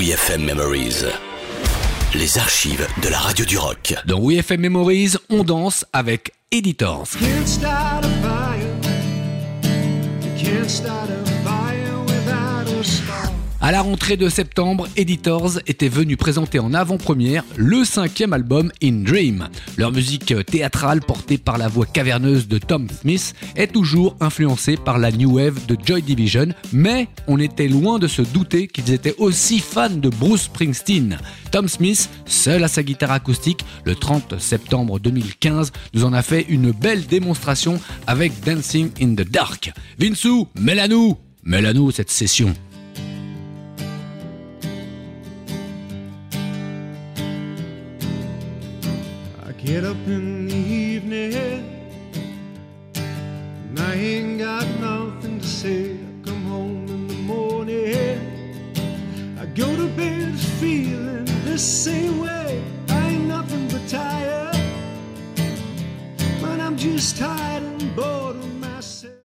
WeFM Memories. Les archives de la radio du rock. Dans WeFM Memories, on danse avec Editors. À la rentrée de septembre, Editors était venu présenter en avant-première le cinquième album In Dream. Leur musique théâtrale portée par la voix caverneuse de Tom Smith est toujours influencée par la new wave de Joy Division, mais on était loin de se douter qu'ils étaient aussi fans de Bruce Springsteen. Tom Smith, seul à sa guitare acoustique, le 30 septembre 2015, nous en a fait une belle démonstration avec Dancing in the Dark. Vinsou, mets-la-nous Mets-la-nous cette session. Get up in the evening and I ain't got nothing to say. I come home in the morning. I go to bed feeling the same way. I ain't nothing but tired. But I'm just tired and bored